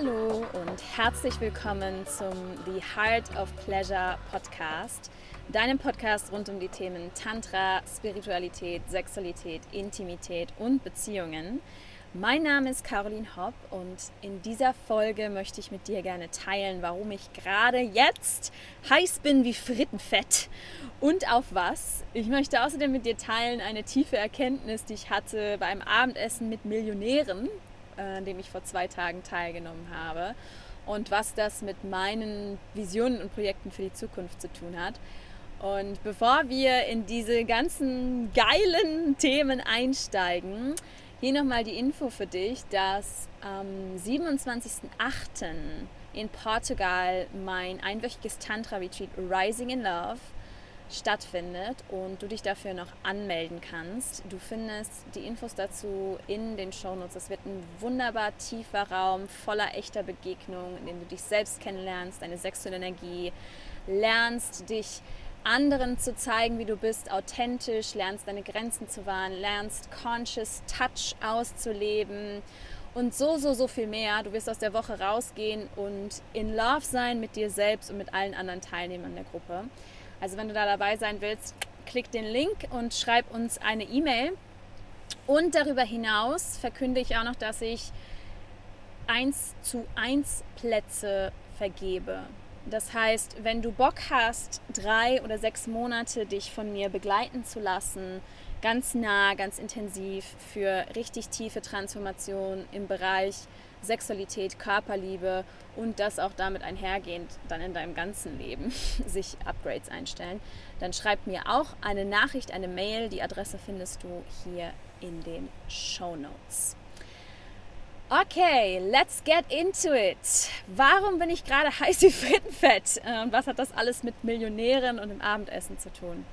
Hallo und herzlich willkommen zum The Heart of Pleasure Podcast, deinem Podcast rund um die Themen Tantra, Spiritualität, Sexualität, Intimität und Beziehungen. Mein Name ist Caroline Hopp und in dieser Folge möchte ich mit dir gerne teilen, warum ich gerade jetzt heiß bin wie Frittenfett und auf was. Ich möchte außerdem mit dir teilen eine tiefe Erkenntnis, die ich hatte beim Abendessen mit Millionären an dem ich vor zwei Tagen teilgenommen habe und was das mit meinen Visionen und Projekten für die Zukunft zu tun hat. Und bevor wir in diese ganzen geilen Themen einsteigen, hier nochmal die Info für dich, dass am 27.08. in Portugal mein einwöchiges Tantra-Retreat Rising in Love stattfindet und du dich dafür noch anmelden kannst. Du findest die Infos dazu in den Shownotes. Es wird ein wunderbar tiefer Raum voller echter Begegnungen, in dem du dich selbst kennenlernst, deine sexuelle Energie, lernst dich anderen zu zeigen, wie du bist, authentisch, lernst deine Grenzen zu wahren, lernst Conscious Touch auszuleben und so, so, so viel mehr. Du wirst aus der Woche rausgehen und in Love sein mit dir selbst und mit allen anderen Teilnehmern der Gruppe. Also wenn du da dabei sein willst, klick den Link und schreib uns eine E-Mail. Und darüber hinaus verkünde ich auch noch, dass ich 1 zu 1 Plätze vergebe. Das heißt, wenn du Bock hast, drei oder sechs Monate dich von mir begleiten zu lassen, ganz nah, ganz intensiv für richtig tiefe Transformation im Bereich Sexualität, Körperliebe und das auch damit einhergehend dann in deinem ganzen Leben sich Upgrades einstellen, dann schreib mir auch eine Nachricht, eine Mail. Die Adresse findest du hier in den Show Notes. Okay, let's get into it. Warum bin ich gerade heiß wie Frittenfett? Und was hat das alles mit Millionären und dem Abendessen zu tun?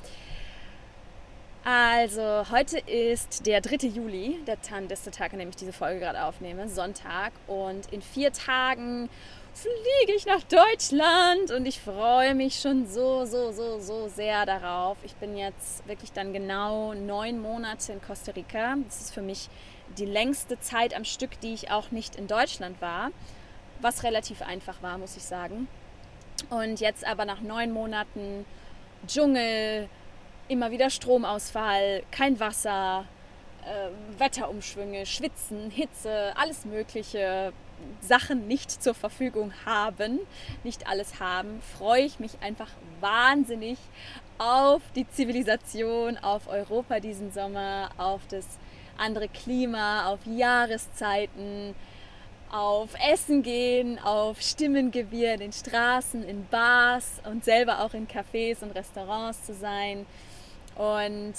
Also, heute ist der 3. Juli, der Tag, an dem ich diese Folge gerade aufnehme, Sonntag. Und in vier Tagen fliege ich nach Deutschland und ich freue mich schon so, so, so, so sehr darauf. Ich bin jetzt wirklich dann genau neun Monate in Costa Rica. Das ist für mich die längste Zeit am Stück, die ich auch nicht in Deutschland war, was relativ einfach war, muss ich sagen. Und jetzt aber nach neun Monaten Dschungel, immer wieder Stromausfall, kein Wasser, äh, Wetterumschwünge, Schwitzen, Hitze, alles Mögliche, Sachen nicht zur Verfügung haben, nicht alles haben, freue ich mich einfach wahnsinnig auf die Zivilisation, auf Europa diesen Sommer, auf das andere Klima, auf Jahreszeiten, auf Essen gehen, auf Stimmengewirr in den Straßen, in Bars und selber auch in Cafés und Restaurants zu sein. Und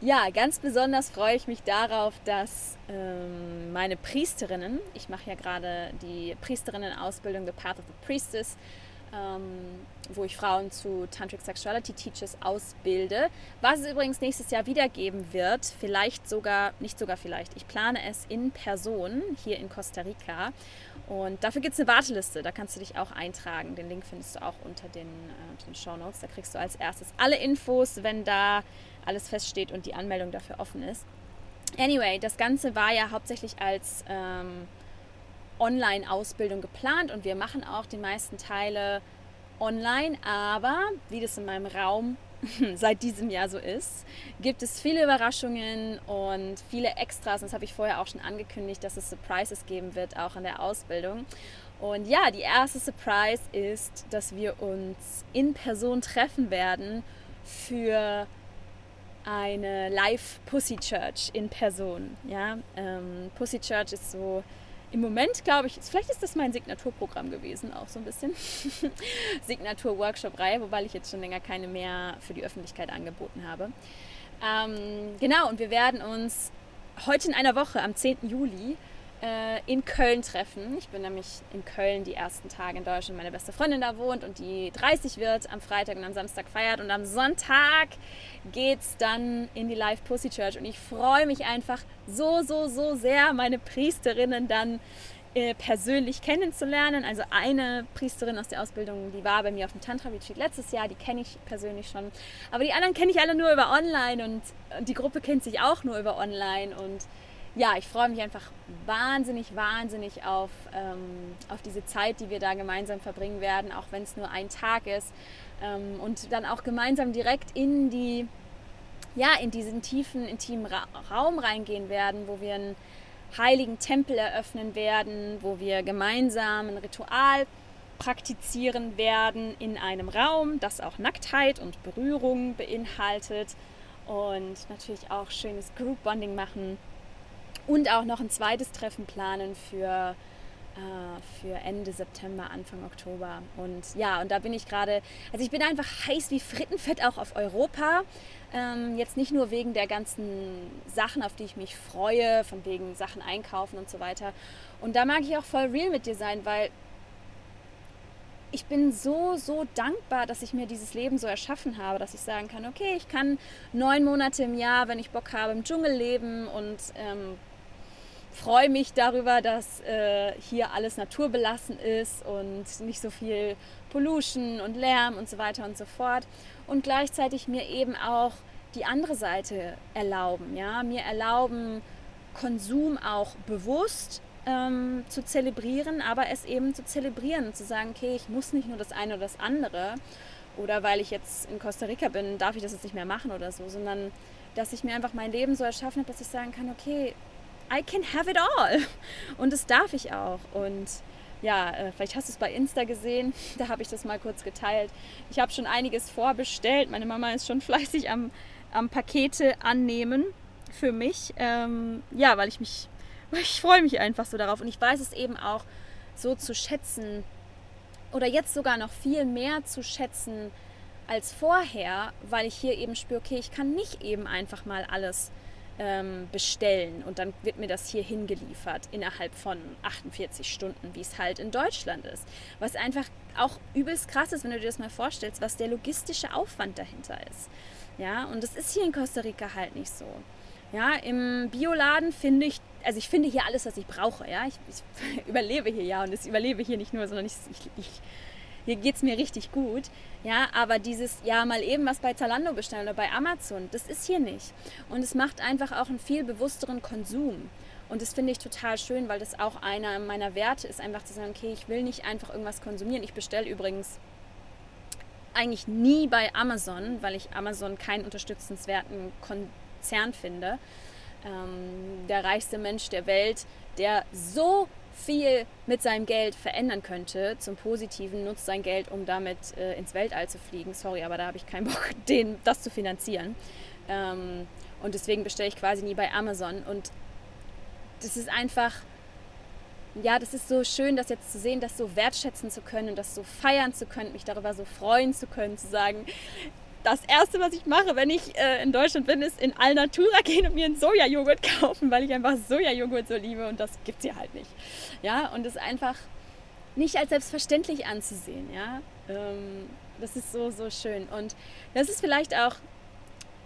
ja, ganz besonders freue ich mich darauf, dass ähm, meine Priesterinnen, ich mache ja gerade die Priesterinnen-Ausbildung The Path of the Priestess, ähm, wo ich Frauen zu Tantric Sexuality Teachers ausbilde. Was es übrigens nächstes Jahr wieder geben wird, vielleicht sogar, nicht sogar vielleicht, ich plane es in Person hier in Costa Rica. Und dafür gibt es eine Warteliste, da kannst du dich auch eintragen. Den Link findest du auch unter den, äh, den Show Notes. Da kriegst du als erstes alle Infos, wenn da alles feststeht und die Anmeldung dafür offen ist. Anyway, das Ganze war ja hauptsächlich als ähm, Online-Ausbildung geplant und wir machen auch die meisten Teile online, aber wie das in meinem Raum seit diesem Jahr so ist, gibt es viele Überraschungen und viele Extras. Und das habe ich vorher auch schon angekündigt, dass es Surprises geben wird, auch in der Ausbildung. Und ja, die erste Surprise ist, dass wir uns in Person treffen werden für eine Live Pussy Church in Person. Ja, ähm, Pussy Church ist so im Moment glaube ich, vielleicht ist das mein Signaturprogramm gewesen, auch so ein bisschen. Signatur-Workshop-Reihe, wobei ich jetzt schon länger keine mehr für die Öffentlichkeit angeboten habe. Ähm, genau, und wir werden uns heute in einer Woche, am 10. Juli, äh, in Köln treffen. Ich bin nämlich in Köln die ersten Tage in Deutschland. Meine beste Freundin da wohnt und die 30 wird, am Freitag und am Samstag feiert. Und am Sonntag geht es dann in die Live Pussy Church. Und ich freue mich einfach so, so, so sehr, meine Priesterinnen dann äh, persönlich kennenzulernen. Also eine Priesterin aus der Ausbildung, die war bei mir auf dem Tantra Retreat letztes Jahr, die kenne ich persönlich schon. Aber die anderen kenne ich alle nur über online und die Gruppe kennt sich auch nur über online und ja, ich freue mich einfach wahnsinnig, wahnsinnig auf, ähm, auf diese Zeit, die wir da gemeinsam verbringen werden, auch wenn es nur ein Tag ist. Ähm, und dann auch gemeinsam direkt in die, ja, in diesen tiefen, intimen Ra Raum reingehen werden, wo wir einen heiligen Tempel eröffnen werden, wo wir gemeinsam ein Ritual praktizieren werden in einem Raum, das auch Nacktheit und Berührung beinhaltet und natürlich auch schönes Group Bonding machen und auch noch ein zweites Treffen planen für, äh, für Ende September, Anfang Oktober. Und ja, und da bin ich gerade, also ich bin einfach heiß wie Frittenfett auch auf Europa. Ähm, jetzt nicht nur wegen der ganzen Sachen, auf die ich mich freue, von wegen Sachen einkaufen und so weiter. Und da mag ich auch voll real mit dir sein, weil ich bin so, so dankbar, dass ich mir dieses Leben so erschaffen habe, dass ich sagen kann, okay, ich kann neun Monate im Jahr, wenn ich Bock habe, im Dschungel leben und ähm, freue mich darüber, dass äh, hier alles naturbelassen ist und nicht so viel Pollution und Lärm und so weiter und so fort. Und gleichzeitig mir eben auch die andere Seite erlauben, ja, mir erlauben, Konsum auch bewusst ähm, zu zelebrieren, aber es eben zu zelebrieren und zu sagen, okay, ich muss nicht nur das eine oder das andere oder weil ich jetzt in Costa Rica bin, darf ich das jetzt nicht mehr machen oder so, sondern dass ich mir einfach mein Leben so erschaffen habe, dass ich sagen kann, okay, I can have it all. Und das darf ich auch. Und ja, äh, vielleicht hast du es bei Insta gesehen, da habe ich das mal kurz geteilt. Ich habe schon einiges vorbestellt. Meine Mama ist schon fleißig am, am Pakete annehmen für mich. Ähm, ja, weil ich mich, ich freue mich einfach so darauf. Und ich weiß es eben auch so zu schätzen oder jetzt sogar noch viel mehr zu schätzen als vorher, weil ich hier eben spüre, okay, ich kann nicht eben einfach mal alles ähm, bestellen und dann wird mir das hier hingeliefert innerhalb von 48 Stunden, wie es halt in Deutschland ist. Was einfach auch übelst krass ist, wenn du dir das mal vorstellst, was der logistische Aufwand dahinter ist. Ja, und das ist hier in Costa Rica halt nicht so. Ja, im Bioladen finde ich, also ich finde hier alles, was ich brauche. Ja, ich, ich überlebe hier ja und ich überlebe hier nicht nur, sondern ich, ich, ich hier geht es mir richtig gut. Ja, aber dieses, ja, mal eben was bei Zalando bestellen oder bei Amazon, das ist hier nicht. Und es macht einfach auch einen viel bewussteren Konsum. Und das finde ich total schön, weil das auch einer meiner Werte ist, einfach zu sagen, okay, ich will nicht einfach irgendwas konsumieren. Ich bestelle übrigens eigentlich nie bei Amazon, weil ich Amazon keinen unterstützenswerten Konzern finde. Ähm, der reichste Mensch der Welt, der so viel mit seinem Geld verändern könnte zum Positiven, nutzt sein Geld, um damit äh, ins Weltall zu fliegen. Sorry, aber da habe ich keinen Bock, den, das zu finanzieren. Ähm, und deswegen bestelle ich quasi nie bei Amazon. Und das ist einfach, ja, das ist so schön, das jetzt zu sehen, das so wertschätzen zu können, das so feiern zu können, mich darüber so freuen zu können, zu sagen, das Erste, was ich mache, wenn ich äh, in Deutschland bin, ist in Alnatura gehen und mir einen Sojajoghurt kaufen, weil ich einfach Sojajoghurt so liebe und das gibt es hier halt nicht. Ja, und es einfach nicht als selbstverständlich anzusehen. Ja, ähm, das ist so, so schön. Und das ist vielleicht auch,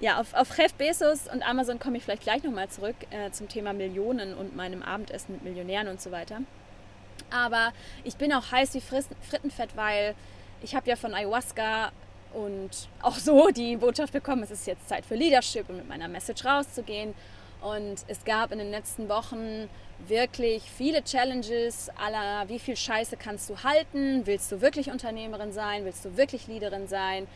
ja, auf, auf Jeff Bezos und Amazon komme ich vielleicht gleich nochmal zurück äh, zum Thema Millionen und meinem Abendessen mit Millionären und so weiter. Aber ich bin auch heiß wie Frittenfett, weil ich habe ja von Ayahuasca und auch so die Botschaft bekommen, es ist jetzt Zeit für Leadership und mit meiner Message rauszugehen. Und es gab in den letzten Wochen wirklich viele Challenges aller, wie viel Scheiße kannst du halten? Willst du wirklich Unternehmerin sein? Willst du wirklich Leaderin sein?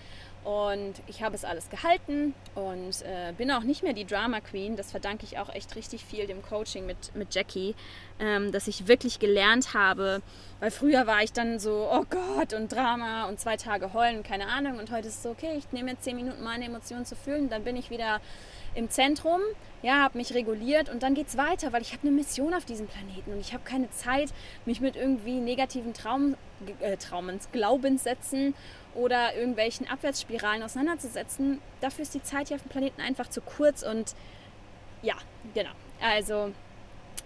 Und ich habe es alles gehalten und äh, bin auch nicht mehr die Drama Queen. Das verdanke ich auch echt richtig viel dem Coaching mit, mit Jackie, ähm, dass ich wirklich gelernt habe. Weil früher war ich dann so, oh Gott, und Drama und zwei Tage heulen, keine Ahnung. Und heute ist es so, okay, ich nehme jetzt zehn Minuten meine Emotionen zu fühlen, dann bin ich wieder im Zentrum, ja, habe mich reguliert und dann geht es weiter, weil ich habe eine Mission auf diesem Planeten und ich habe keine Zeit, mich mit irgendwie negativen Traum, äh, Traumens, Glaubenssätzen oder irgendwelchen Abwärtsspiralen auseinanderzusetzen. Dafür ist die Zeit hier auf dem Planeten einfach zu kurz und ja, genau. Also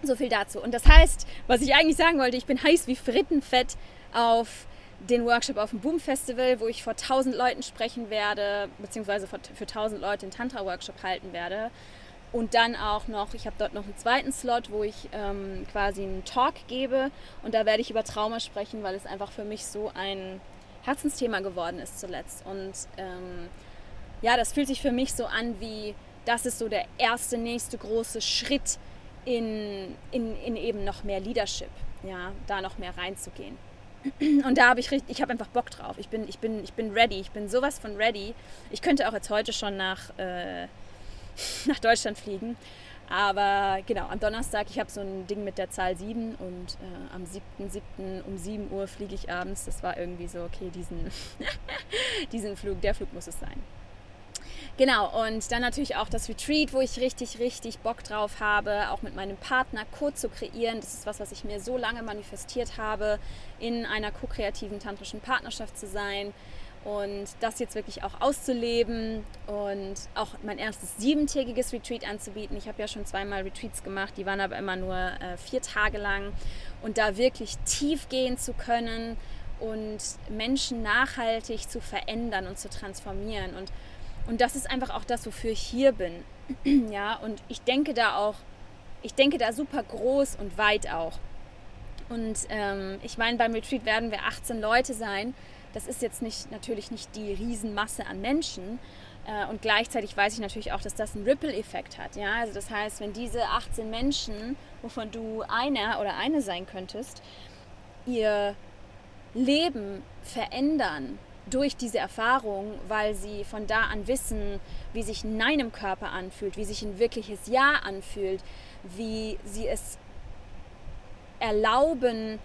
so viel dazu. Und das heißt, was ich eigentlich sagen wollte, ich bin heiß wie Frittenfett auf den Workshop auf dem Boom Festival, wo ich vor 1000 Leuten sprechen werde, beziehungsweise für 1000 Leute einen Tantra-Workshop halten werde. Und dann auch noch, ich habe dort noch einen zweiten Slot, wo ich ähm, quasi einen Talk gebe. Und da werde ich über Trauma sprechen, weil es einfach für mich so ein Herzensthema geworden ist zuletzt. Und ähm, ja, das fühlt sich für mich so an wie, das ist so der erste, nächste große Schritt in, in, in eben noch mehr Leadership, ja, da noch mehr reinzugehen. Und da habe ich richtig, ich habe einfach Bock drauf. Ich bin, ich, bin, ich bin ready, ich bin sowas von ready. Ich könnte auch jetzt heute schon nach, äh, nach Deutschland fliegen. Aber genau, am Donnerstag, ich habe so ein Ding mit der Zahl 7 und äh, am 7.7. um 7 Uhr fliege ich abends. Das war irgendwie so, okay, diesen, diesen Flug, der Flug muss es sein. Genau, und dann natürlich auch das Retreat, wo ich richtig, richtig Bock drauf habe, auch mit meinem Partner Co zu kreieren. Das ist was, was ich mir so lange manifestiert habe, in einer co-kreativen tantrischen Partnerschaft zu sein und das jetzt wirklich auch auszuleben und auch mein erstes siebentägiges Retreat anzubieten. Ich habe ja schon zweimal Retreats gemacht, die waren aber immer nur äh, vier Tage lang und da wirklich tief gehen zu können und Menschen nachhaltig zu verändern und zu transformieren und und das ist einfach auch das, wofür ich hier bin. ja, und ich denke da auch, ich denke da super groß und weit auch. Und ähm, ich meine, beim Retreat werden wir 18 Leute sein das ist jetzt nicht, natürlich nicht die Riesenmasse an Menschen. Äh, und gleichzeitig weiß ich natürlich auch, dass das einen Ripple-Effekt hat. Ja? Also das heißt, wenn diese 18 Menschen, wovon du einer oder eine sein könntest, ihr Leben verändern durch diese Erfahrung, weil sie von da an wissen, wie sich Nein im Körper anfühlt, wie sich ein wirkliches Ja anfühlt, wie sie es erlauben,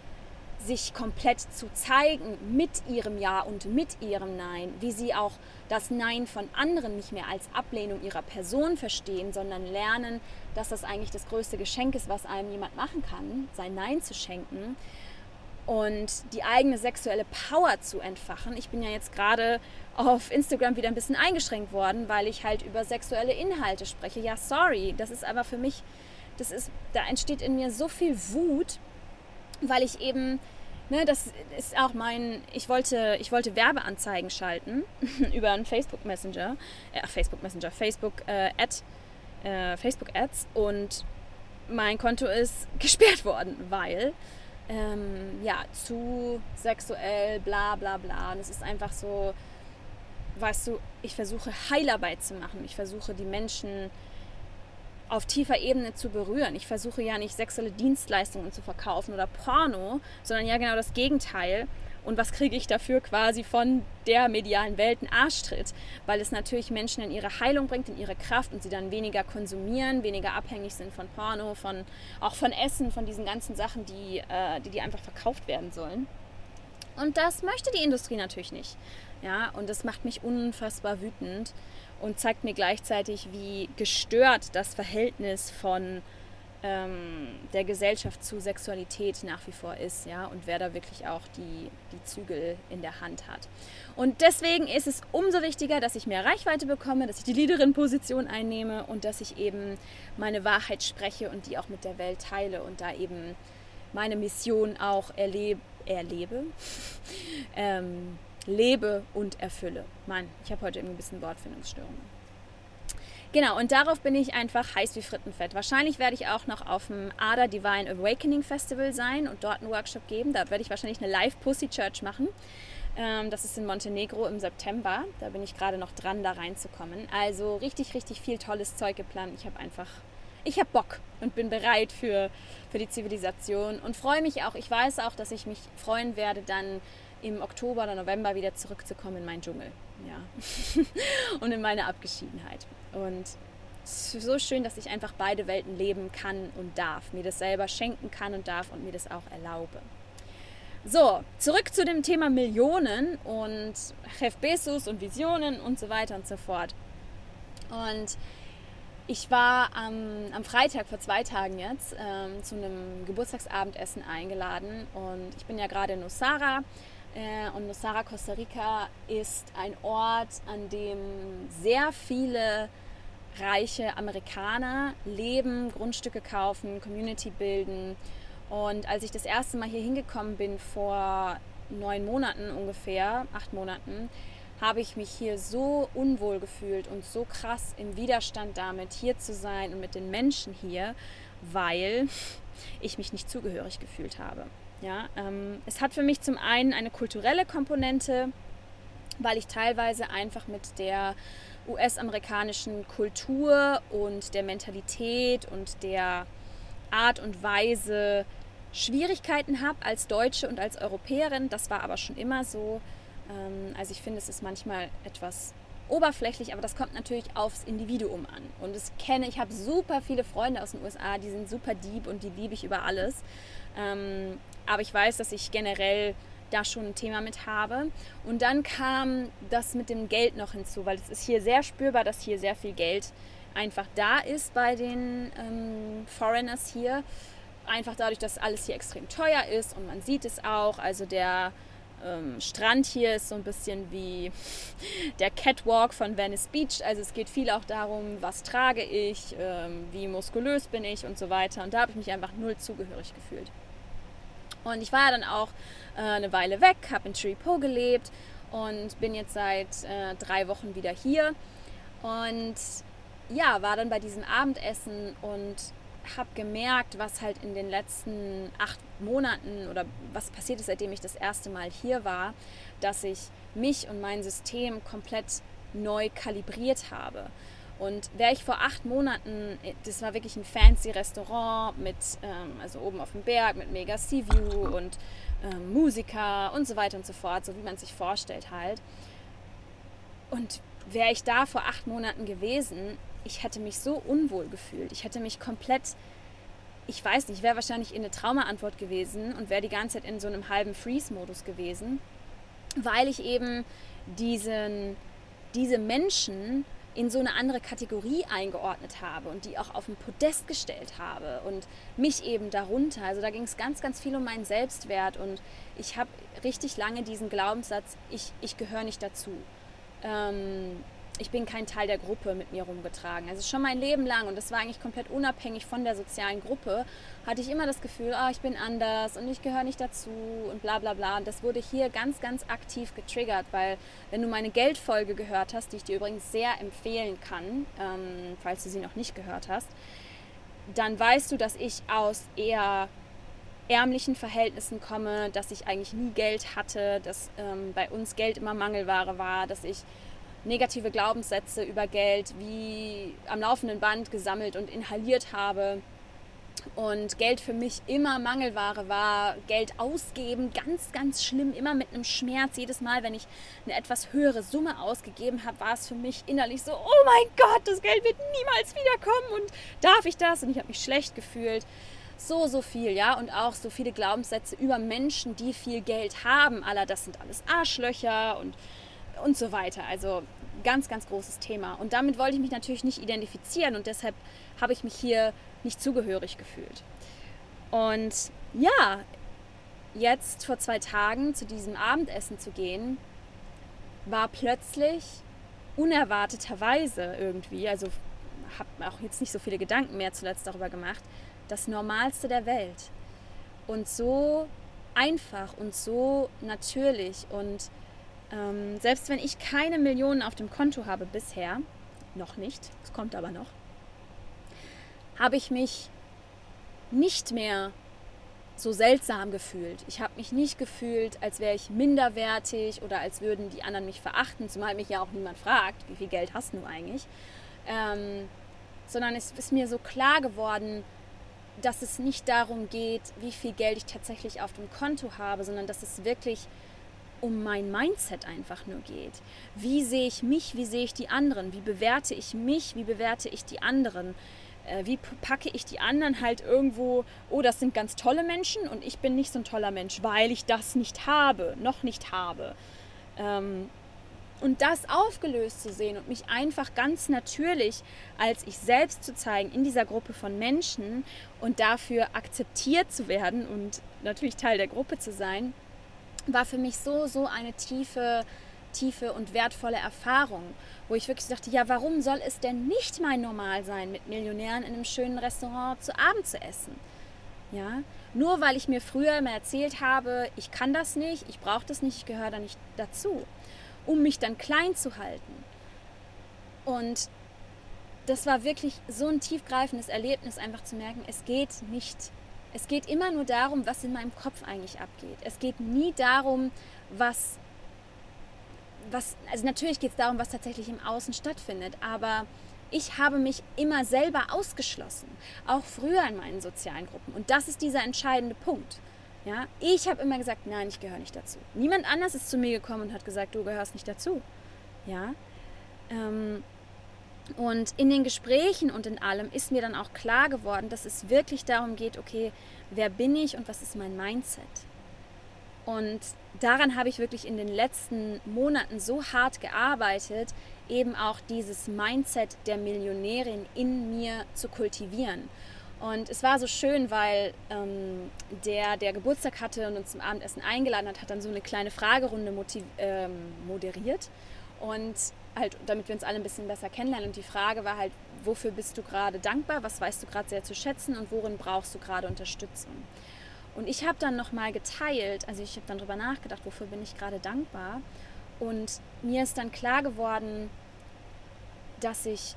sich komplett zu zeigen mit ihrem Ja und mit ihrem Nein, wie sie auch das Nein von anderen nicht mehr als Ablehnung ihrer Person verstehen, sondern lernen, dass das eigentlich das größte Geschenk ist, was einem jemand machen kann, sein Nein zu schenken und die eigene sexuelle Power zu entfachen. Ich bin ja jetzt gerade auf Instagram wieder ein bisschen eingeschränkt worden, weil ich halt über sexuelle Inhalte spreche. Ja, sorry, das ist aber für mich, das ist, da entsteht in mir so viel Wut, weil ich eben, ne, das ist auch mein, ich wollte, ich wollte Werbeanzeigen schalten über einen Facebook Messenger, äh, Facebook Messenger, Facebook äh, Ad, äh, Facebook Ads und mein Konto ist gesperrt worden, weil ähm, ja, zu sexuell, bla bla bla. Und es ist einfach so, weißt du, ich versuche Heilarbeit zu machen. Ich versuche die Menschen auf tiefer Ebene zu berühren. Ich versuche ja nicht sexuelle Dienstleistungen zu verkaufen oder Porno, sondern ja genau das Gegenteil. Und was kriege ich dafür quasi von der medialen Welt? Ein Arschtritt, weil es natürlich Menschen in ihre Heilung bringt, in ihre Kraft und sie dann weniger konsumieren, weniger abhängig sind von Porno, von, auch von Essen, von diesen ganzen Sachen, die, äh, die, die einfach verkauft werden sollen. Und das möchte die Industrie natürlich nicht. Ja, und das macht mich unfassbar wütend und zeigt mir gleichzeitig, wie gestört das Verhältnis von ähm, der Gesellschaft zu Sexualität nach wie vor ist, ja, und wer da wirklich auch die, die Zügel in der Hand hat. Und deswegen ist es umso wichtiger, dass ich mehr Reichweite bekomme, dass ich die Leaderin-Position einnehme und dass ich eben meine Wahrheit spreche und die auch mit der Welt teile und da eben meine Mission auch erlebe, erlebe ähm, lebe und erfülle. Mann, ich habe heute irgendwie ein bisschen Wortfindungsstörungen. Genau, und darauf bin ich einfach heiß wie Frittenfett. Wahrscheinlich werde ich auch noch auf dem Ada Divine Awakening Festival sein und dort einen Workshop geben. Da werde ich wahrscheinlich eine Live Pussy Church machen. Ähm, das ist in Montenegro im September. Da bin ich gerade noch dran, da reinzukommen. Also richtig, richtig viel tolles Zeug geplant. Ich habe einfach, ich habe Bock und bin bereit für, für die Zivilisation und freue mich auch. Ich weiß auch, dass ich mich freuen werde, dann im Oktober oder November wieder zurückzukommen in meinen Dschungel. Ja. und in meine Abgeschiedenheit. Und es ist so schön, dass ich einfach beide Welten leben kann und darf. Mir das selber schenken kann und darf und mir das auch erlaube. So, zurück zu dem Thema Millionen und Jeff Bezos und Visionen und so weiter und so fort. Und ich war am, am Freitag vor zwei Tagen jetzt ähm, zu einem Geburtstagsabendessen eingeladen und ich bin ja gerade in Osara und Nosara, Costa Rica ist ein Ort, an dem sehr viele reiche Amerikaner leben, Grundstücke kaufen, Community bilden. Und als ich das erste Mal hier hingekommen bin, vor neun Monaten ungefähr, acht Monaten, habe ich mich hier so unwohl gefühlt und so krass im Widerstand damit, hier zu sein und mit den Menschen hier, weil ich mich nicht zugehörig gefühlt habe. Ja, ähm, es hat für mich zum einen eine kulturelle Komponente, weil ich teilweise einfach mit der US-amerikanischen Kultur und der Mentalität und der Art und Weise Schwierigkeiten habe als Deutsche und als Europäerin. Das war aber schon immer so. Ähm, also ich finde, es ist manchmal etwas oberflächlich, aber das kommt natürlich aufs Individuum an. Und das kenne ich, habe super viele Freunde aus den USA, die sind super deep und die liebe ich über alles. Ähm, aber ich weiß, dass ich generell da schon ein Thema mit habe. Und dann kam das mit dem Geld noch hinzu, weil es ist hier sehr spürbar, dass hier sehr viel Geld einfach da ist bei den ähm, Foreigners hier. Einfach dadurch, dass alles hier extrem teuer ist und man sieht es auch. Also der ähm, Strand hier ist so ein bisschen wie der Catwalk von Venice Beach. Also es geht viel auch darum, was trage ich, ähm, wie muskulös bin ich und so weiter. Und da habe ich mich einfach null zugehörig gefühlt. Und ich war ja dann auch äh, eine Weile weg, habe in Tree-Po gelebt und bin jetzt seit äh, drei Wochen wieder hier. Und ja, war dann bei diesem Abendessen und habe gemerkt, was halt in den letzten acht Monaten oder was passiert ist, seitdem ich das erste Mal hier war, dass ich mich und mein System komplett neu kalibriert habe. Und wäre ich vor acht Monaten, das war wirklich ein fancy Restaurant mit, ähm, also oben auf dem Berg mit mega Sea View und ähm, Musiker und so weiter und so fort, so wie man sich vorstellt halt. Und wäre ich da vor acht Monaten gewesen, ich hätte mich so unwohl gefühlt. Ich hätte mich komplett, ich weiß nicht, wäre wahrscheinlich in eine Traumaantwort gewesen und wäre die ganze Zeit in so einem halben Freeze-Modus gewesen, weil ich eben diesen, diese Menschen in so eine andere Kategorie eingeordnet habe und die auch auf ein Podest gestellt habe und mich eben darunter. Also da ging es ganz, ganz viel um meinen Selbstwert und ich habe richtig lange diesen Glaubenssatz, ich, ich gehöre nicht dazu. Ähm, ich bin kein Teil der Gruppe mit mir rumgetragen. Also schon mein Leben lang und das war eigentlich komplett unabhängig von der sozialen Gruppe, hatte ich immer das Gefühl, oh, ich bin anders und ich gehöre nicht dazu und bla bla bla. Und das wurde hier ganz, ganz aktiv getriggert, weil wenn du meine Geldfolge gehört hast, die ich dir übrigens sehr empfehlen kann, ähm, falls du sie noch nicht gehört hast, dann weißt du, dass ich aus eher ärmlichen Verhältnissen komme, dass ich eigentlich nie Geld hatte, dass ähm, bei uns Geld immer Mangelware war, dass ich negative Glaubenssätze über Geld wie am laufenden Band gesammelt und inhaliert habe. Und Geld für mich immer Mangelware war. Geld ausgeben, ganz, ganz schlimm, immer mit einem Schmerz. Jedes Mal, wenn ich eine etwas höhere Summe ausgegeben habe, war es für mich innerlich so, oh mein Gott, das Geld wird niemals wiederkommen und darf ich das? Und ich habe mich schlecht gefühlt. So, so viel, ja. Und auch so viele Glaubenssätze über Menschen, die viel Geld haben. Aller, das sind alles Arschlöcher und und so weiter. Also ganz, ganz großes Thema. Und damit wollte ich mich natürlich nicht identifizieren und deshalb habe ich mich hier nicht zugehörig gefühlt. Und ja, jetzt vor zwei Tagen zu diesem Abendessen zu gehen, war plötzlich unerwarteterweise irgendwie, also habe auch jetzt nicht so viele Gedanken mehr zuletzt darüber gemacht, das Normalste der Welt. Und so einfach und so natürlich und ähm, selbst wenn ich keine Millionen auf dem Konto habe bisher, noch nicht, es kommt aber noch, habe ich mich nicht mehr so seltsam gefühlt. Ich habe mich nicht gefühlt, als wäre ich minderwertig oder als würden die anderen mich verachten, zumal mich ja auch niemand fragt, wie viel Geld hast du eigentlich. Ähm, sondern es ist mir so klar geworden, dass es nicht darum geht, wie viel Geld ich tatsächlich auf dem Konto habe, sondern dass es wirklich um mein Mindset einfach nur geht. Wie sehe ich mich, wie sehe ich die anderen, wie bewerte ich mich, wie bewerte ich die anderen, äh, wie packe ich die anderen halt irgendwo, oh, das sind ganz tolle Menschen und ich bin nicht so ein toller Mensch, weil ich das nicht habe, noch nicht habe. Ähm, und das aufgelöst zu sehen und mich einfach ganz natürlich als ich selbst zu zeigen in dieser Gruppe von Menschen und dafür akzeptiert zu werden und natürlich Teil der Gruppe zu sein, war für mich so, so eine tiefe, tiefe und wertvolle Erfahrung, wo ich wirklich dachte, ja, warum soll es denn nicht mein Normal sein, mit Millionären in einem schönen Restaurant zu Abend zu essen? Ja, nur weil ich mir früher immer erzählt habe, ich kann das nicht, ich brauche das nicht, ich gehöre da nicht dazu, um mich dann klein zu halten. Und das war wirklich so ein tiefgreifendes Erlebnis, einfach zu merken, es geht nicht es geht immer nur darum, was in meinem Kopf eigentlich abgeht. Es geht nie darum, was, was also natürlich geht es darum, was tatsächlich im Außen stattfindet, aber Ich habe mich immer selber ausgeschlossen, auch früher in meinen sozialen Gruppen. Und das ist dieser entscheidende Punkt. Ja, ich habe immer gesagt, nein, ich gehöre nicht dazu. Niemand anders ist zu mir gekommen und hat gesagt, du gehörst nicht dazu. Ja, ähm, und in den Gesprächen und in allem ist mir dann auch klar geworden, dass es wirklich darum geht, okay, wer bin ich und was ist mein Mindset? Und daran habe ich wirklich in den letzten Monaten so hart gearbeitet, eben auch dieses Mindset der Millionärin in mir zu kultivieren. Und es war so schön, weil ähm, der, der Geburtstag hatte und uns zum Abendessen eingeladen hat, hat dann so eine kleine Fragerunde ähm, moderiert. Und halt, damit wir uns alle ein bisschen besser kennenlernen. Und die Frage war halt, wofür bist du gerade dankbar? Was weißt du gerade sehr zu schätzen und worin brauchst du gerade Unterstützung? Und ich habe dann nochmal geteilt, also ich habe dann darüber nachgedacht, wofür bin ich gerade dankbar. Und mir ist dann klar geworden, dass ich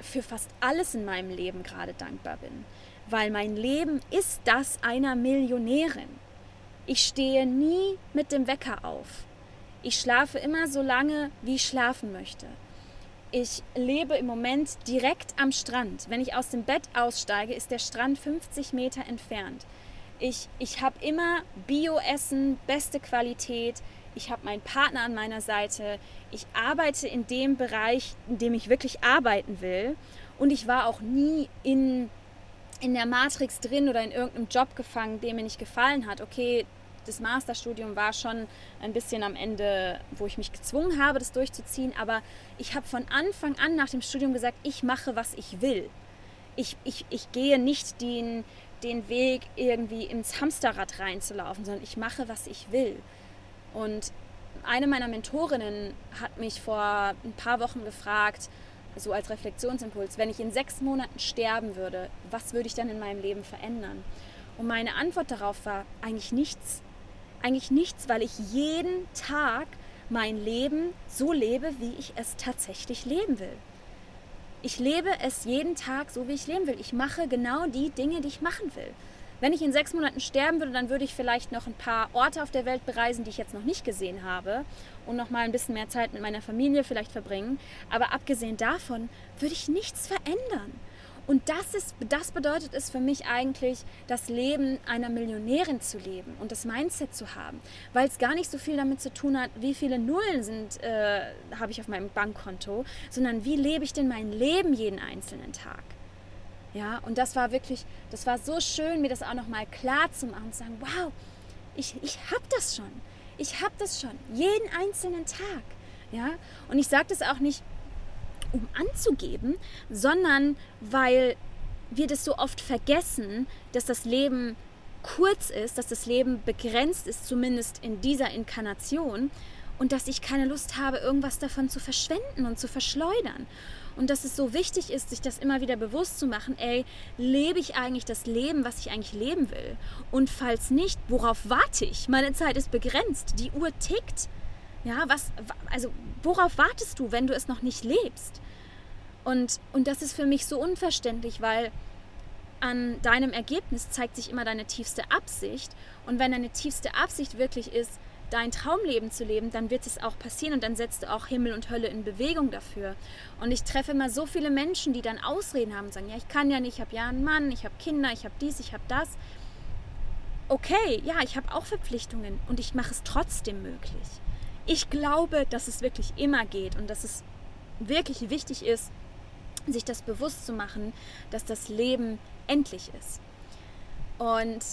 für fast alles in meinem Leben gerade dankbar bin. Weil mein Leben ist das einer Millionärin. Ich stehe nie mit dem Wecker auf. Ich schlafe immer so lange, wie ich schlafen möchte. Ich lebe im Moment direkt am Strand. Wenn ich aus dem Bett aussteige, ist der Strand 50 Meter entfernt. Ich, ich habe immer Bio-Essen, beste Qualität. Ich habe meinen Partner an meiner Seite. Ich arbeite in dem Bereich, in dem ich wirklich arbeiten will. Und ich war auch nie in, in der Matrix drin oder in irgendeinem Job gefangen, der mir nicht gefallen hat. Okay, das Masterstudium war schon ein bisschen am Ende, wo ich mich gezwungen habe, das durchzuziehen. Aber ich habe von Anfang an nach dem Studium gesagt, ich mache, was ich will. Ich, ich, ich gehe nicht den, den Weg irgendwie ins Hamsterrad reinzulaufen, sondern ich mache, was ich will. Und eine meiner Mentorinnen hat mich vor ein paar Wochen gefragt, so als Reflexionsimpuls, wenn ich in sechs Monaten sterben würde, was würde ich dann in meinem Leben verändern? Und meine Antwort darauf war eigentlich nichts. Eigentlich nichts, weil ich jeden Tag mein Leben so lebe, wie ich es tatsächlich leben will. Ich lebe es jeden Tag so, wie ich leben will. Ich mache genau die Dinge, die ich machen will. Wenn ich in sechs Monaten sterben würde, dann würde ich vielleicht noch ein paar Orte auf der Welt bereisen, die ich jetzt noch nicht gesehen habe und noch mal ein bisschen mehr Zeit mit meiner Familie vielleicht verbringen. Aber abgesehen davon würde ich nichts verändern. Und das, ist, das bedeutet es für mich eigentlich, das Leben einer Millionärin zu leben und das Mindset zu haben, weil es gar nicht so viel damit zu tun hat, wie viele Nullen sind, äh, habe ich auf meinem Bankkonto, sondern wie lebe ich denn mein Leben jeden einzelnen Tag. Ja, und das war wirklich, das war so schön, mir das auch nochmal klar zu machen, zu sagen, wow, ich, ich habe das schon. Ich habe das schon, jeden einzelnen Tag. Ja, und ich sage das auch nicht, um anzugeben, sondern weil wir das so oft vergessen, dass das Leben kurz ist, dass das Leben begrenzt ist, zumindest in dieser Inkarnation, und dass ich keine Lust habe, irgendwas davon zu verschwenden und zu verschleudern. Und dass es so wichtig ist, sich das immer wieder bewusst zu machen, ey, lebe ich eigentlich das Leben, was ich eigentlich leben will? Und falls nicht, worauf warte ich? Meine Zeit ist begrenzt, die Uhr tickt. Ja, was, also worauf wartest du, wenn du es noch nicht lebst? Und, und das ist für mich so unverständlich, weil an deinem Ergebnis zeigt sich immer deine tiefste Absicht. Und wenn deine tiefste Absicht wirklich ist, dein Traumleben zu leben, dann wird es auch passieren und dann setzt du auch Himmel und Hölle in Bewegung dafür. Und ich treffe immer so viele Menschen, die dann Ausreden haben und sagen, ja, ich kann ja nicht, ich habe ja einen Mann, ich habe Kinder, ich habe dies, ich habe das. Okay, ja, ich habe auch Verpflichtungen und ich mache es trotzdem möglich. Ich glaube, dass es wirklich immer geht und dass es wirklich wichtig ist, sich das bewusst zu machen, dass das Leben endlich ist. Und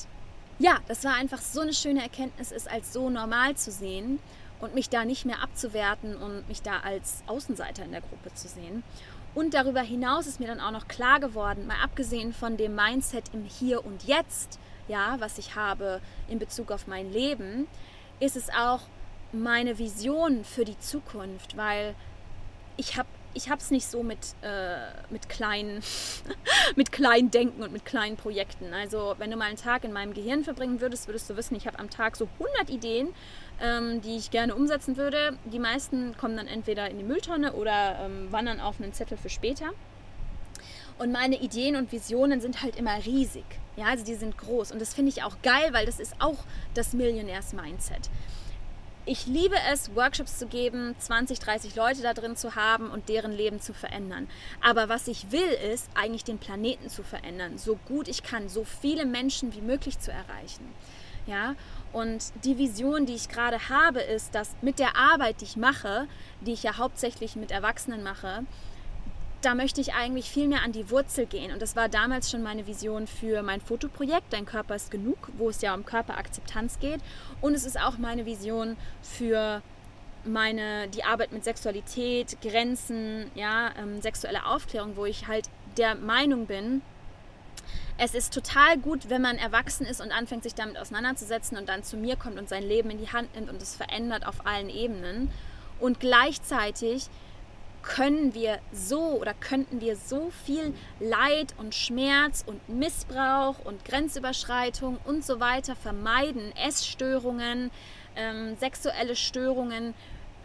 ja, das war einfach so eine schöne Erkenntnis, es als so normal zu sehen und mich da nicht mehr abzuwerten und mich da als Außenseiter in der Gruppe zu sehen. Und darüber hinaus ist mir dann auch noch klar geworden, mal abgesehen von dem Mindset im Hier und Jetzt, ja, was ich habe in Bezug auf mein Leben, ist es auch meine Vision für die Zukunft, weil ich habe ich habe es nicht so mit, äh, mit, kleinen, mit kleinen Denken und mit kleinen Projekten. Also wenn du mal einen Tag in meinem Gehirn verbringen würdest, würdest du wissen, ich habe am Tag so 100 Ideen, ähm, die ich gerne umsetzen würde. Die meisten kommen dann entweder in die Mülltonne oder ähm, wandern auf einen Zettel für später. Und meine Ideen und Visionen sind halt immer riesig. Ja, also die sind groß. Und das finde ich auch geil, weil das ist auch das Millionärs-Mindset ich liebe es, Workshops zu geben, 20, 30 Leute da drin zu haben und deren Leben zu verändern. Aber was ich will, ist eigentlich den Planeten zu verändern, so gut ich kann, so viele Menschen wie möglich zu erreichen. Ja, und die Vision, die ich gerade habe, ist, dass mit der Arbeit, die ich mache, die ich ja hauptsächlich mit Erwachsenen mache, da möchte ich eigentlich viel mehr an die Wurzel gehen. Und das war damals schon meine Vision für mein Fotoprojekt, Dein Körper ist genug, wo es ja um Körperakzeptanz geht. Und es ist auch meine Vision für meine, die Arbeit mit Sexualität, Grenzen, ja, ähm, sexuelle Aufklärung, wo ich halt der Meinung bin, es ist total gut, wenn man erwachsen ist und anfängt, sich damit auseinanderzusetzen und dann zu mir kommt und sein Leben in die Hand nimmt und es verändert auf allen Ebenen. Und gleichzeitig können wir so oder könnten wir so viel Leid und Schmerz und Missbrauch und Grenzüberschreitung und so weiter vermeiden, Essstörungen, ähm, sexuelle Störungen,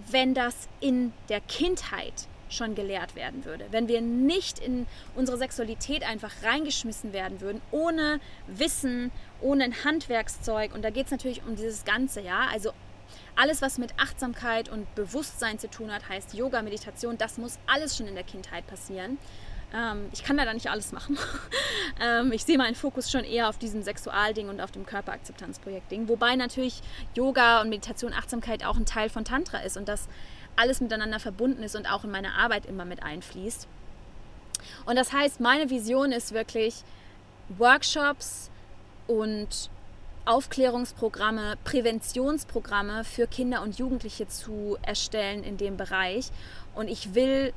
wenn das in der Kindheit schon gelehrt werden würde. Wenn wir nicht in unsere Sexualität einfach reingeschmissen werden würden, ohne Wissen, ohne ein Handwerkszeug. Und da geht es natürlich um dieses Ganze, ja. Also alles, was mit Achtsamkeit und Bewusstsein zu tun hat, heißt Yoga, Meditation, das muss alles schon in der Kindheit passieren. Ähm, ich kann da nicht alles machen. ähm, ich sehe meinen Fokus schon eher auf diesem Sexualding und auf dem Körperakzeptanzprojekt-Ding. Wobei natürlich Yoga und Meditation, Achtsamkeit auch ein Teil von Tantra ist und das alles miteinander verbunden ist und auch in meine Arbeit immer mit einfließt. Und das heißt, meine Vision ist wirklich Workshops und Aufklärungsprogramme, Präventionsprogramme für Kinder und Jugendliche zu erstellen in dem Bereich. Und ich will,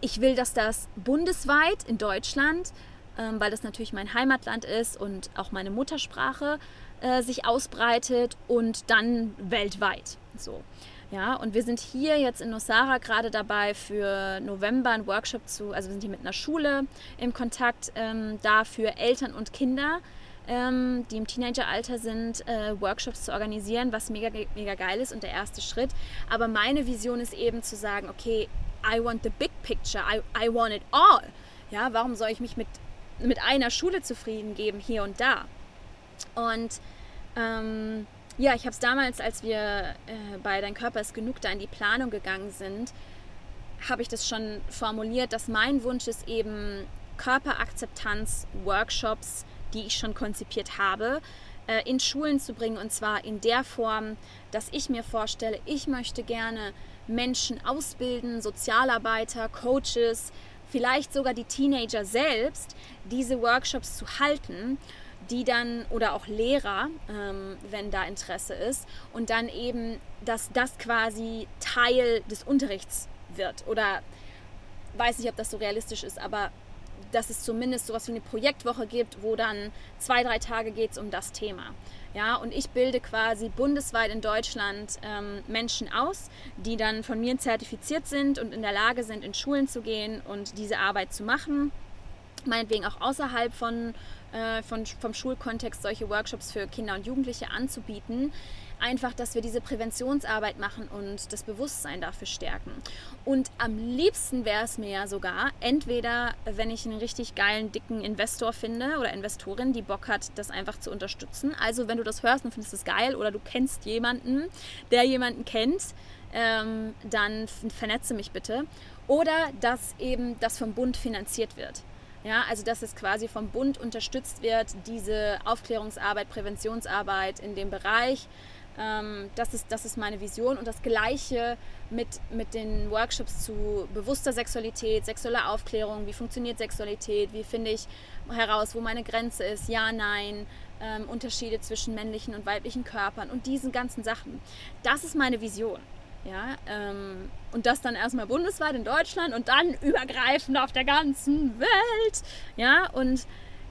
ich will, dass das bundesweit in Deutschland, ähm, weil das natürlich mein Heimatland ist und auch meine Muttersprache, äh, sich ausbreitet und dann weltweit. So. Ja, und wir sind hier jetzt in Nosara gerade dabei für November einen Workshop zu, also wir sind hier mit einer Schule im Kontakt ähm, da für Eltern und Kinder, ähm, die im Teenageralter sind, äh, Workshops zu organisieren, was mega, mega geil ist und der erste Schritt. Aber meine Vision ist eben zu sagen, okay, I want the big picture, I, I want it all. Ja, warum soll ich mich mit, mit einer Schule zufrieden geben, hier und da? Und ähm, ja, ich habe es damals, als wir äh, bei Dein Körper ist genug da in die Planung gegangen sind, habe ich das schon formuliert, dass mein Wunsch ist eben Körperakzeptanz, Workshops, die ich schon konzipiert habe, äh, in Schulen zu bringen. Und zwar in der Form, dass ich mir vorstelle, ich möchte gerne Menschen ausbilden, Sozialarbeiter, Coaches, vielleicht sogar die Teenager selbst, diese Workshops zu halten die dann oder auch Lehrer, ähm, wenn da Interesse ist, und dann eben, dass das quasi Teil des Unterrichts wird. Oder weiß nicht, ob das so realistisch ist, aber dass es zumindest sowas wie eine Projektwoche gibt, wo dann zwei, drei Tage geht es um das Thema. Ja, und ich bilde quasi bundesweit in Deutschland ähm, Menschen aus, die dann von mir zertifiziert sind und in der Lage sind, in Schulen zu gehen und diese Arbeit zu machen. Meinetwegen auch außerhalb von, äh, von, vom Schulkontext solche Workshops für Kinder und Jugendliche anzubieten einfach, dass wir diese Präventionsarbeit machen und das Bewusstsein dafür stärken. Und am liebsten wäre es mir ja sogar, entweder wenn ich einen richtig geilen, dicken Investor finde oder Investorin, die Bock hat, das einfach zu unterstützen. Also wenn du das hörst und findest es geil oder du kennst jemanden, der jemanden kennt, ähm, dann vernetze mich bitte. Oder dass eben das vom Bund finanziert wird. Ja, also dass es quasi vom Bund unterstützt wird, diese Aufklärungsarbeit, Präventionsarbeit in dem Bereich. Ähm, das, ist, das ist meine Vision und das Gleiche mit, mit den Workshops zu bewusster Sexualität, sexueller Aufklärung, wie funktioniert Sexualität, wie finde ich heraus, wo meine Grenze ist, ja, nein, ähm, Unterschiede zwischen männlichen und weiblichen Körpern und diesen ganzen Sachen. Das ist meine Vision. Ja, ähm, und das dann erstmal bundesweit in Deutschland und dann übergreifend auf der ganzen Welt. Ja, und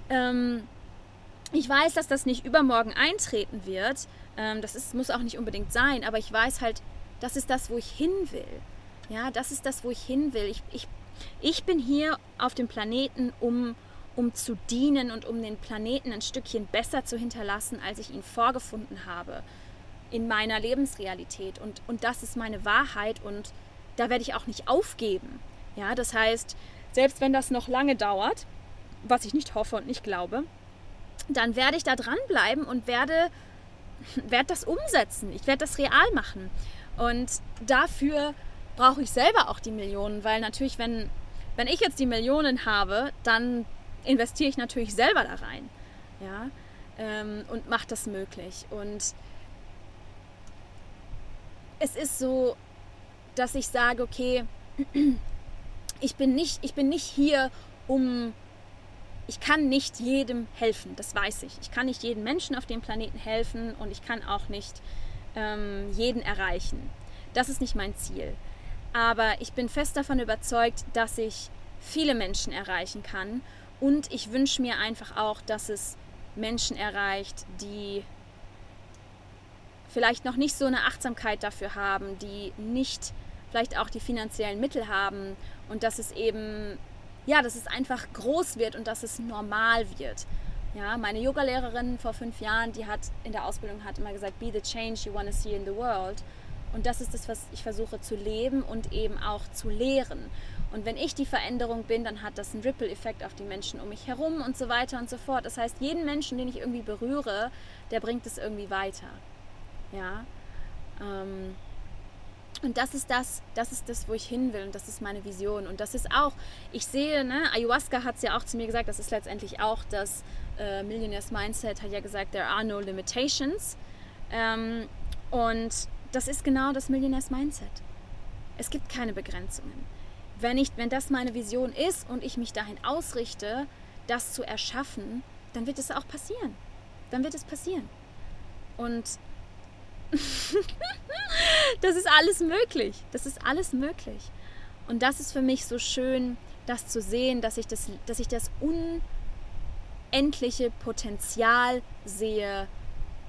ähm, ich weiß, dass das nicht übermorgen eintreten wird, ähm, das ist, muss auch nicht unbedingt sein, aber ich weiß halt, das ist das, wo ich hin will. Ja, das ist das, wo ich hin will. Ich, ich, ich bin hier auf dem Planeten, um, um zu dienen und um den Planeten ein Stückchen besser zu hinterlassen, als ich ihn vorgefunden habe in meiner Lebensrealität. Und, und das ist meine Wahrheit und da werde ich auch nicht aufgeben. Ja, das heißt, selbst wenn das noch lange dauert, was ich nicht hoffe und nicht glaube, dann werde ich da dranbleiben und werde werde das umsetzen. Ich werde das real machen. Und dafür brauche ich selber auch die Millionen, weil natürlich, wenn, wenn ich jetzt die Millionen habe, dann investiere ich natürlich selber da rein. Ja? Ähm, und mache das möglich. Und es ist so, dass ich sage, okay, ich bin nicht, ich bin nicht hier, um ich kann nicht jedem helfen, das weiß ich. Ich kann nicht jedem Menschen auf dem Planeten helfen und ich kann auch nicht ähm, jeden erreichen. Das ist nicht mein Ziel. Aber ich bin fest davon überzeugt, dass ich viele Menschen erreichen kann und ich wünsche mir einfach auch, dass es Menschen erreicht, die vielleicht noch nicht so eine Achtsamkeit dafür haben, die nicht vielleicht auch die finanziellen Mittel haben und dass es eben, ja, dass es einfach groß wird und dass es normal wird. Ja, meine Yogalehrerin vor fünf Jahren, die hat in der Ausbildung hat immer gesagt, be the change you want to see in the world. Und das ist das, was ich versuche zu leben und eben auch zu lehren. Und wenn ich die Veränderung bin, dann hat das einen Ripple-Effekt auf die Menschen um mich herum und so weiter und so fort. Das heißt, jeden Menschen, den ich irgendwie berühre, der bringt es irgendwie weiter. Ja. Ähm, und das ist das, das ist das, wo ich hin will und das ist meine Vision. Und das ist auch, ich sehe, ne, Ayahuasca hat es ja auch zu mir gesagt, das ist letztendlich auch das äh, Millionaires Mindset, hat ja gesagt, there are no limitations. Ähm, und das ist genau das Millionaires Mindset. Es gibt keine Begrenzungen. Wenn, ich, wenn das meine Vision ist und ich mich dahin ausrichte, das zu erschaffen, dann wird es auch passieren. Dann wird es passieren. Und das ist alles möglich. Das ist alles möglich. Und das ist für mich so schön, das zu sehen, dass ich das, dass ich das unendliche Potenzial sehe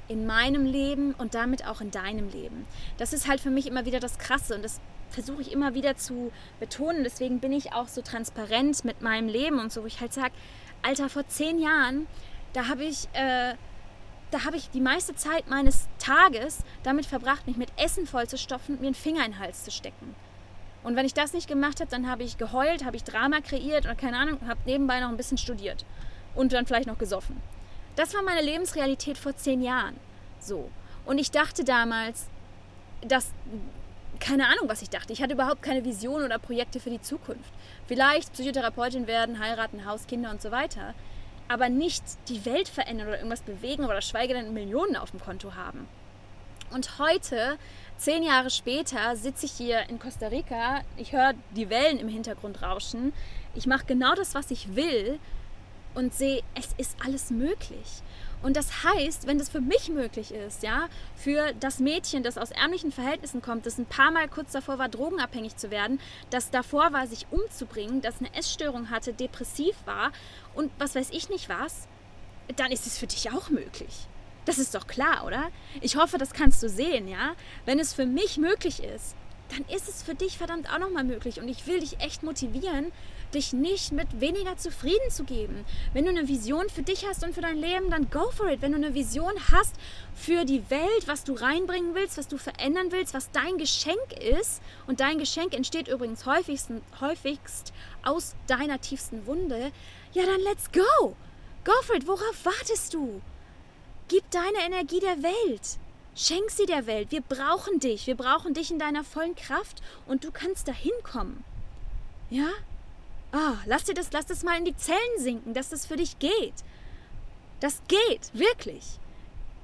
in meinem Leben und damit auch in deinem Leben. Das ist halt für mich immer wieder das Krasse und das versuche ich immer wieder zu betonen. Deswegen bin ich auch so transparent mit meinem Leben und so, wo ich halt sage, Alter, vor zehn Jahren, da habe ich äh, da habe ich die meiste Zeit meines Tages damit verbracht, mich mit Essen vollzustopfen und mir einen Finger in den Hals zu stecken. Und wenn ich das nicht gemacht habe, dann habe ich geheult, habe ich Drama kreiert oder keine Ahnung, habe nebenbei noch ein bisschen studiert und dann vielleicht noch gesoffen. Das war meine Lebensrealität vor zehn Jahren. So. Und ich dachte damals, dass keine Ahnung, was ich dachte. Ich hatte überhaupt keine Vision oder Projekte für die Zukunft. Vielleicht Psychotherapeutin werden, heiraten, Haus, Kinder und so weiter aber nicht die Welt verändern oder irgendwas bewegen oder schweige denn Millionen auf dem Konto haben. Und heute, zehn Jahre später, sitze ich hier in Costa Rica, ich höre die Wellen im Hintergrund rauschen, ich mache genau das, was ich will und sehe, es ist alles möglich. Und das heißt, wenn das für mich möglich ist, ja, für das Mädchen, das aus ärmlichen Verhältnissen kommt, das ein paar Mal kurz davor war, drogenabhängig zu werden, das davor war, sich umzubringen, das eine Essstörung hatte, depressiv war und was weiß ich nicht was, dann ist es für dich auch möglich. Das ist doch klar, oder? Ich hoffe, das kannst du sehen, ja? Wenn es für mich möglich ist, dann ist es für dich verdammt auch nochmal möglich. Und ich will dich echt motivieren, dich nicht mit weniger zufrieden zu geben. Wenn du eine Vision für dich hast und für dein Leben, dann go for it. Wenn du eine Vision hast für die Welt, was du reinbringen willst, was du verändern willst, was dein Geschenk ist, und dein Geschenk entsteht übrigens häufigst, häufigst aus deiner tiefsten Wunde, ja dann let's go. Go for it. Worauf wartest du? Gib deine Energie der Welt. Schenk sie der Welt. Wir brauchen dich. Wir brauchen dich in deiner vollen Kraft und du kannst dahin kommen. Ja? Oh, lass dir das, lass das mal in die Zellen sinken, dass das für dich geht. Das geht, wirklich.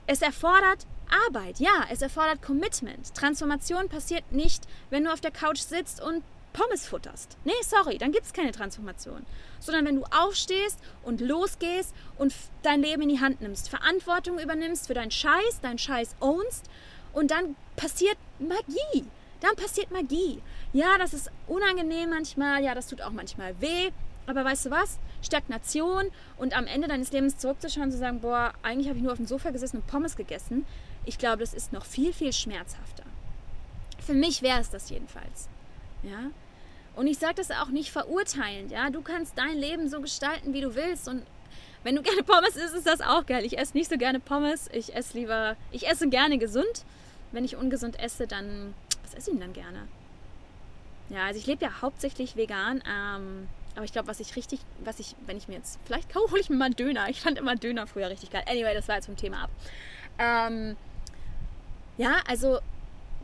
Es erfordert Arbeit, ja, es erfordert Commitment. Transformation passiert nicht, wenn du auf der Couch sitzt und Pommes futterst. Nee, sorry, dann gibt es keine Transformation. Sondern wenn du aufstehst und losgehst und dein Leben in die Hand nimmst, Verantwortung übernimmst für deinen Scheiß, deinen Scheiß ownst und dann passiert Magie. Dann passiert Magie. Ja, das ist unangenehm manchmal, ja, das tut auch manchmal weh. Aber weißt du was? Stagnation und am Ende deines Lebens zurückzuschauen und zu sagen, boah, eigentlich habe ich nur auf dem Sofa gesessen und Pommes gegessen. Ich glaube, das ist noch viel, viel schmerzhafter. Für mich wäre es das jedenfalls. Ja? Und ich sage das auch nicht verurteilend. Ja? Du kannst dein Leben so gestalten, wie du willst. Und wenn du gerne Pommes isst, ist das auch geil. Ich esse nicht so gerne Pommes. Ich esse lieber, ich esse gerne gesund. Wenn ich ungesund esse, dann was esse ich denn dann gerne? Ja, also ich lebe ja hauptsächlich vegan. Ähm, aber ich glaube, was ich richtig, was ich, wenn ich mir jetzt, vielleicht hole ich mir mal einen Döner. Ich fand immer Döner früher richtig geil. Anyway, das war jetzt vom Thema ab. Ähm, Ja, also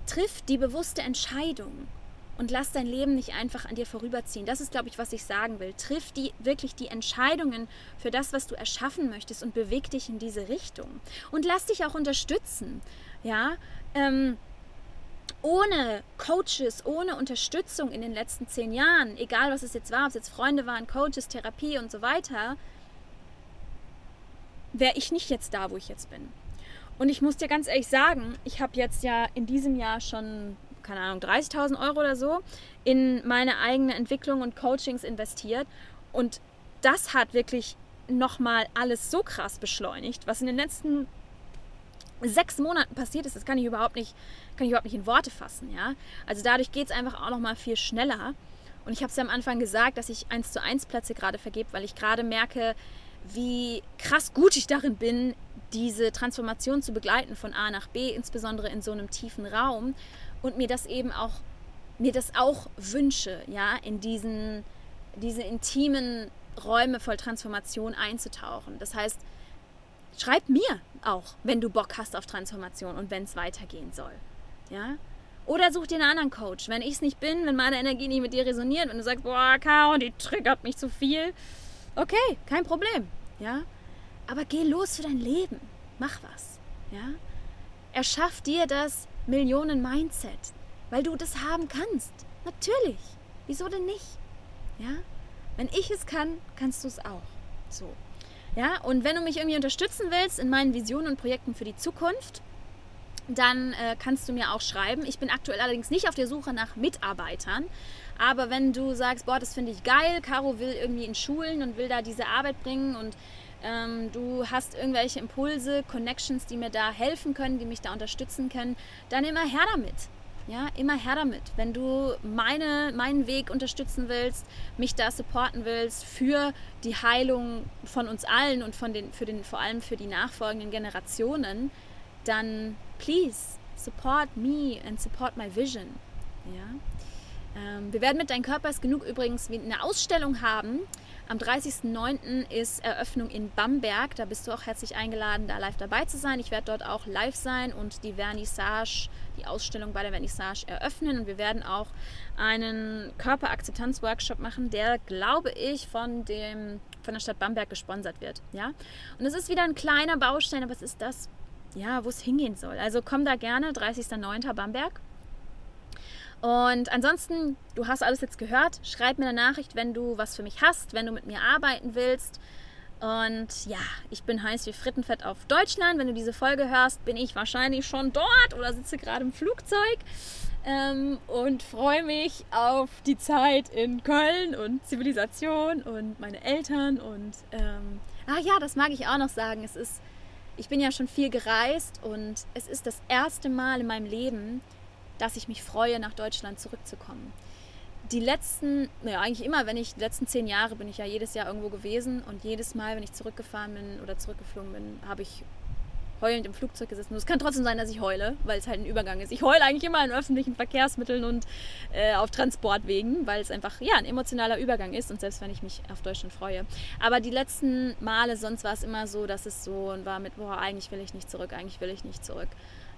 triff die bewusste Entscheidung und lass dein Leben nicht einfach an dir vorüberziehen. Das ist, glaube ich, was ich sagen will. Triff die, wirklich die Entscheidungen für das, was du erschaffen möchtest und beweg dich in diese Richtung. Und lass dich auch unterstützen. Ja, ähm, ohne Coaches, ohne Unterstützung in den letzten zehn Jahren, egal was es jetzt war, ob es jetzt Freunde waren, Coaches, Therapie und so weiter, wäre ich nicht jetzt da, wo ich jetzt bin. Und ich muss dir ganz ehrlich sagen, ich habe jetzt ja in diesem Jahr schon keine Ahnung, 30.000 Euro oder so in meine eigene Entwicklung und Coachings investiert. Und das hat wirklich nochmal alles so krass beschleunigt, was in den letzten sechs Monaten passiert ist, das kann ich überhaupt nicht, kann ich überhaupt nicht in Worte fassen. Ja? Also dadurch geht es einfach auch nochmal viel schneller. Und ich habe es ja am Anfang gesagt, dass ich eins zu eins Plätze gerade vergebe, weil ich gerade merke, wie krass gut ich darin bin, diese Transformation zu begleiten von A nach B, insbesondere in so einem tiefen Raum und mir das eben auch, mir das auch wünsche, ja, in diesen, diese intimen Räume voll Transformation einzutauchen. Das heißt, schreib mir auch, wenn du Bock hast auf Transformation und wenn es weitergehen soll. Ja? Oder such dir einen anderen Coach. Wenn ich es nicht bin, wenn meine Energie nicht mit dir resoniert, wenn du sagst, boah, Caro, die triggert mich zu viel, okay, kein Problem. Ja? Aber geh los für dein Leben. Mach was. Ja? Erschaff dir das Millionen-Mindset, weil du das haben kannst. Natürlich. Wieso denn nicht? Ja? Wenn ich es kann, kannst du es auch. So. Ja, und wenn du mich irgendwie unterstützen willst in meinen Visionen und Projekten für die Zukunft, dann äh, kannst du mir auch schreiben. Ich bin aktuell allerdings nicht auf der Suche nach Mitarbeitern. Aber wenn du sagst, boah, das finde ich geil, Caro will irgendwie in Schulen und will da diese Arbeit bringen und ähm, du hast irgendwelche Impulse, Connections, die mir da helfen können, die mich da unterstützen können, dann immer her damit. Ja, immer her damit. Wenn du meine, meinen Weg unterstützen willst, mich da supporten willst für die Heilung von uns allen und von den, für den, vor allem für die nachfolgenden Generationen, dann please support me and support my vision. Ja? Ähm, wir werden mit Dein Körper ist genug übrigens eine Ausstellung haben, am 30.09. ist Eröffnung in Bamberg. Da bist du auch herzlich eingeladen, da live dabei zu sein. Ich werde dort auch live sein und die Vernissage, die Ausstellung bei der Vernissage eröffnen. Und wir werden auch einen Körperakzeptanz-Workshop machen, der, glaube ich, von, dem, von der Stadt Bamberg gesponsert wird. Ja? Und es ist wieder ein kleiner Baustein, aber es ist das, ja, wo es hingehen soll. Also komm da gerne, 30.09. Bamberg. Und ansonsten, du hast alles jetzt gehört. Schreib mir eine Nachricht, wenn du was für mich hast, wenn du mit mir arbeiten willst. Und ja, ich bin heiß wie Frittenfett auf Deutschland. Wenn du diese Folge hörst, bin ich wahrscheinlich schon dort oder sitze gerade im Flugzeug ähm, und freue mich auf die Zeit in Köln und Zivilisation und meine Eltern. Und ähm, ach ja, das mag ich auch noch sagen. Es ist, ich bin ja schon viel gereist und es ist das erste Mal in meinem Leben, dass ich mich freue, nach Deutschland zurückzukommen. Die letzten, ja eigentlich immer, wenn ich, die letzten zehn Jahre bin ich ja jedes Jahr irgendwo gewesen und jedes Mal, wenn ich zurückgefahren bin oder zurückgeflogen bin, habe ich heulend im Flugzeug gesessen. Und es kann trotzdem sein, dass ich heule, weil es halt ein Übergang ist. Ich heule eigentlich immer in öffentlichen Verkehrsmitteln und äh, auf Transportwegen, weil es einfach ja, ein emotionaler Übergang ist und selbst wenn ich mich auf Deutschland freue. Aber die letzten Male, sonst war es immer so, dass es so war mit, boah, eigentlich will ich nicht zurück, eigentlich will ich nicht zurück.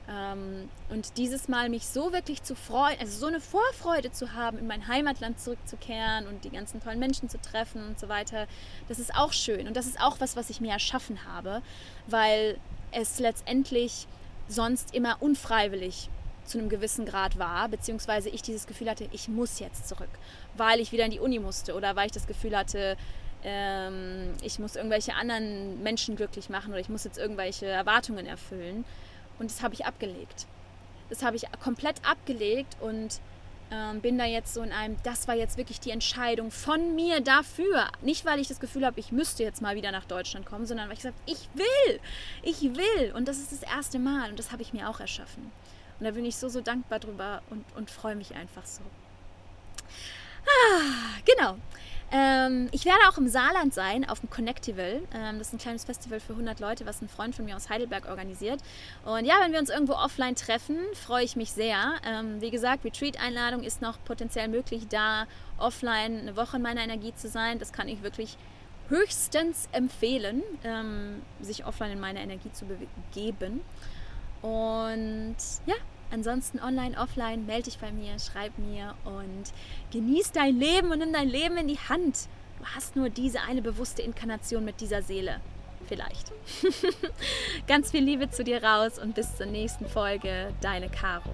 Ähm, und dieses Mal mich so wirklich zu freuen, also so eine Vorfreude zu haben, in mein Heimatland zurückzukehren und die ganzen tollen Menschen zu treffen und so weiter, das ist auch schön. Und das ist auch was, was ich mir erschaffen habe, weil es letztendlich sonst immer unfreiwillig zu einem gewissen Grad war, beziehungsweise ich dieses Gefühl hatte, ich muss jetzt zurück, weil ich wieder in die Uni musste oder weil ich das Gefühl hatte, ähm, ich muss irgendwelche anderen Menschen glücklich machen oder ich muss jetzt irgendwelche Erwartungen erfüllen. Und das habe ich abgelegt. Das habe ich komplett abgelegt und ähm, bin da jetzt so in einem, das war jetzt wirklich die Entscheidung von mir dafür. Nicht, weil ich das Gefühl habe, ich müsste jetzt mal wieder nach Deutschland kommen, sondern weil ich gesagt habe, ich will, ich will. Und das ist das erste Mal und das habe ich mir auch erschaffen. Und da bin ich so, so dankbar drüber und, und freue mich einfach so. Ah, genau. Ähm, ich werde auch im Saarland sein, auf dem Connectival. Ähm, das ist ein kleines Festival für 100 Leute, was ein Freund von mir aus Heidelberg organisiert. Und ja, wenn wir uns irgendwo offline treffen, freue ich mich sehr. Ähm, wie gesagt, Retreat-Einladung ist noch potenziell möglich, da offline eine Woche in meiner Energie zu sein. Das kann ich wirklich höchstens empfehlen, ähm, sich offline in meine Energie zu begeben. Und ja, ansonsten online, offline, melde dich bei mir, schreib mir und genieß dein Leben und nimm dein Leben in die Hand. Du hast nur diese eine bewusste Inkarnation mit dieser Seele. Vielleicht. Ganz viel Liebe zu dir raus und bis zur nächsten Folge. Deine Caro.